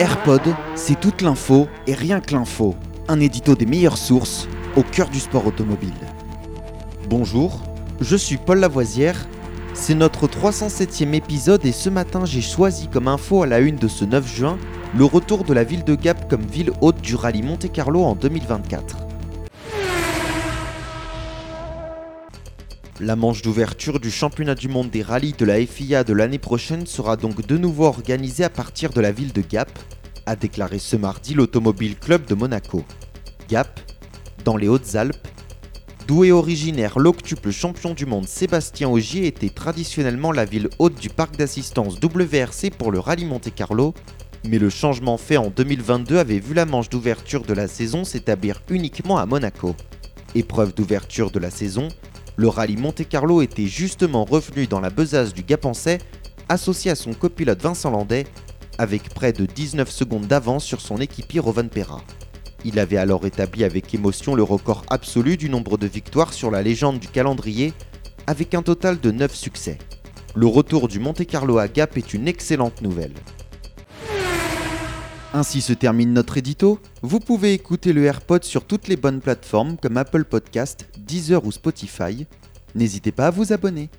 AirPod, c'est toute l'info et rien que l'info. Un édito des meilleures sources au cœur du sport automobile. Bonjour, je suis Paul Lavoisière. C'est notre 307e épisode et ce matin j'ai choisi comme info à la une de ce 9 juin le retour de la ville de Gap comme ville haute du rallye Monte-Carlo en 2024. La manche d'ouverture du championnat du monde des rallyes de la FIA de l'année prochaine sera donc de nouveau organisée à partir de la ville de Gap, a déclaré ce mardi l'Automobile Club de Monaco. Gap, dans les Hautes-Alpes, d'où est originaire l'octuple champion du monde Sébastien Ogier était traditionnellement la ville haute du parc d'assistance WRC pour le rallye Monte-Carlo, mais le changement fait en 2022 avait vu la manche d'ouverture de la saison s'établir uniquement à Monaco. Épreuve d'ouverture de la saison, le rallye Monte-Carlo était justement revenu dans la besace du Gapençais, associé à son copilote Vincent Landais, avec près de 19 secondes d'avance sur son équipier Pera. Il avait alors établi avec émotion le record absolu du nombre de victoires sur la légende du calendrier, avec un total de 9 succès. Le retour du Monte-Carlo à Gap est une excellente nouvelle. Ainsi se termine notre édito. Vous pouvez écouter le AirPod sur toutes les bonnes plateformes comme Apple Podcast, Deezer ou Spotify. N'hésitez pas à vous abonner.